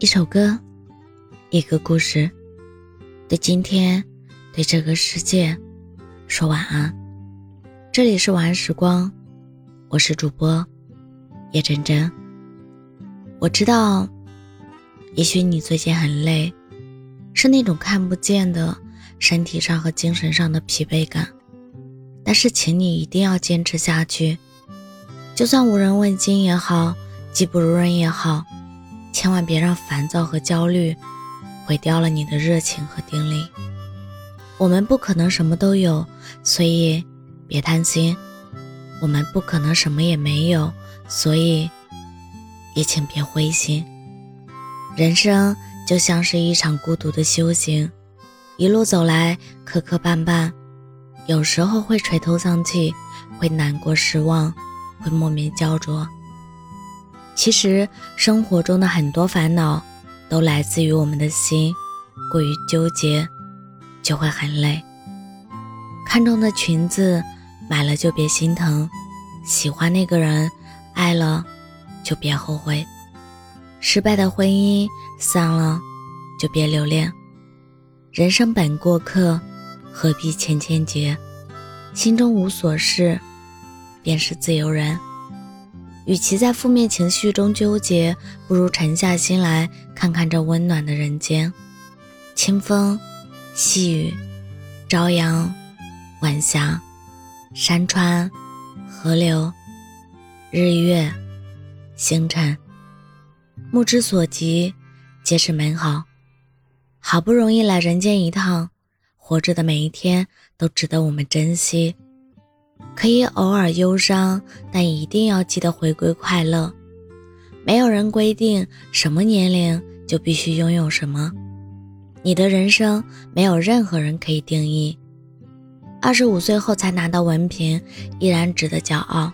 一首歌，一个故事，对今天，对这个世界，说晚安。这里是晚安时光，我是主播叶真真。我知道，也许你最近很累，是那种看不见的身体上和精神上的疲惫感。但是，请你一定要坚持下去，就算无人问津也好，技不如人也好。千万别让烦躁和焦虑毁掉了你的热情和定力。我们不可能什么都有，所以别贪心；我们不可能什么也没有，所以也请别灰心。人生就像是一场孤独的修行，一路走来磕磕绊绊，有时候会垂头丧气，会难过失望，会莫名焦灼。其实生活中的很多烦恼，都来自于我们的心过于纠结，就会很累。看中的裙子买了就别心疼，喜欢那个人爱了就别后悔，失败的婚姻散了就别留恋。人生本过客，何必千千结？心中无所事，便是自由人。与其在负面情绪中纠结，不如沉下心来看看这温暖的人间。清风、细雨、朝阳、晚霞、山川、河流、日月、星辰，目之所及，皆是美好。好不容易来人间一趟，活着的每一天都值得我们珍惜。可以偶尔忧伤，但一定要记得回归快乐。没有人规定什么年龄就必须拥有什么，你的人生没有任何人可以定义。二十五岁后才拿到文凭，依然值得骄傲；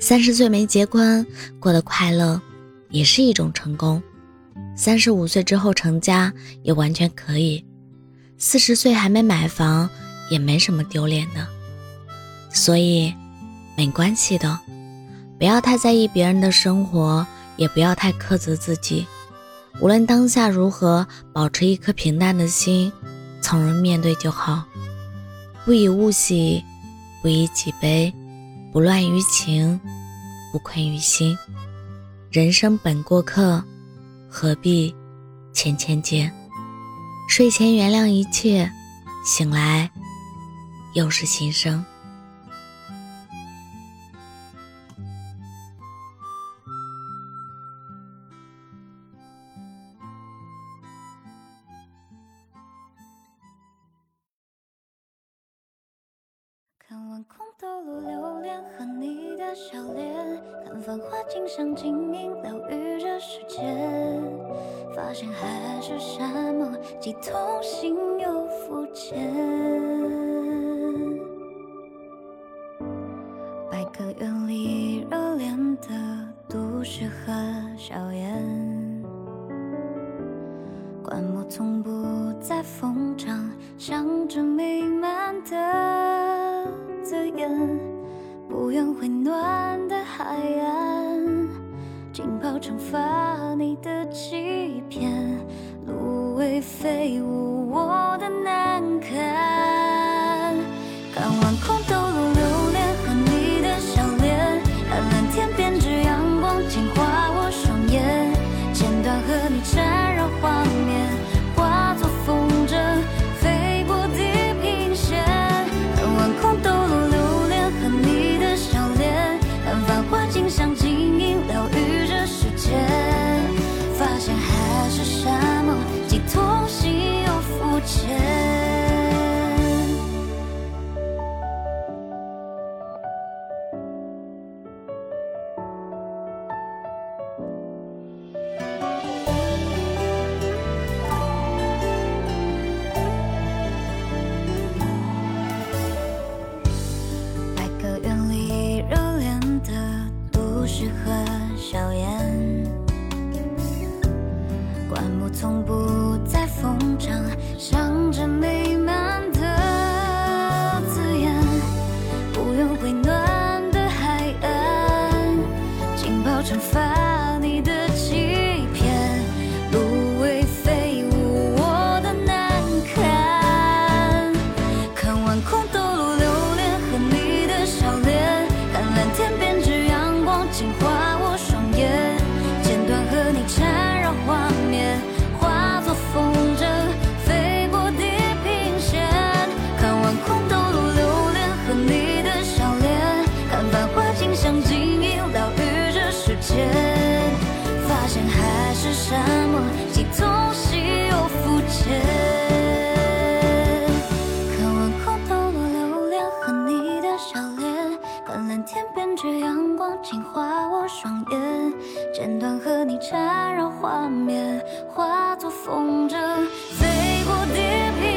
三十岁没结婚，过得快乐，也是一种成功；三十五岁之后成家，也完全可以；四十岁还没买房，也没什么丢脸的。所以，没关系的，不要太在意别人的生活，也不要太苛责自己。无论当下如何，保持一颗平淡的心，从容面对就好。不以物喜，不以己悲，不乱于情，不困于心。人生本过客，何必千千结？睡前原谅一切，醒来又是新生。晚空抖落流连和你的笑脸，看繁华景象静影疗愈着世间，发现海誓山盟既痛心又肤浅。百个园里热恋的都市和硝烟，灌木丛不再疯长，想着弥漫的。眼，不愿回暖的海岸，浸泡惩罚你的欺骗，芦苇飞舞，我的笑脸看蓝天编织阳光净化我双眼剪断和你缠绕画面化作风筝飞过地平。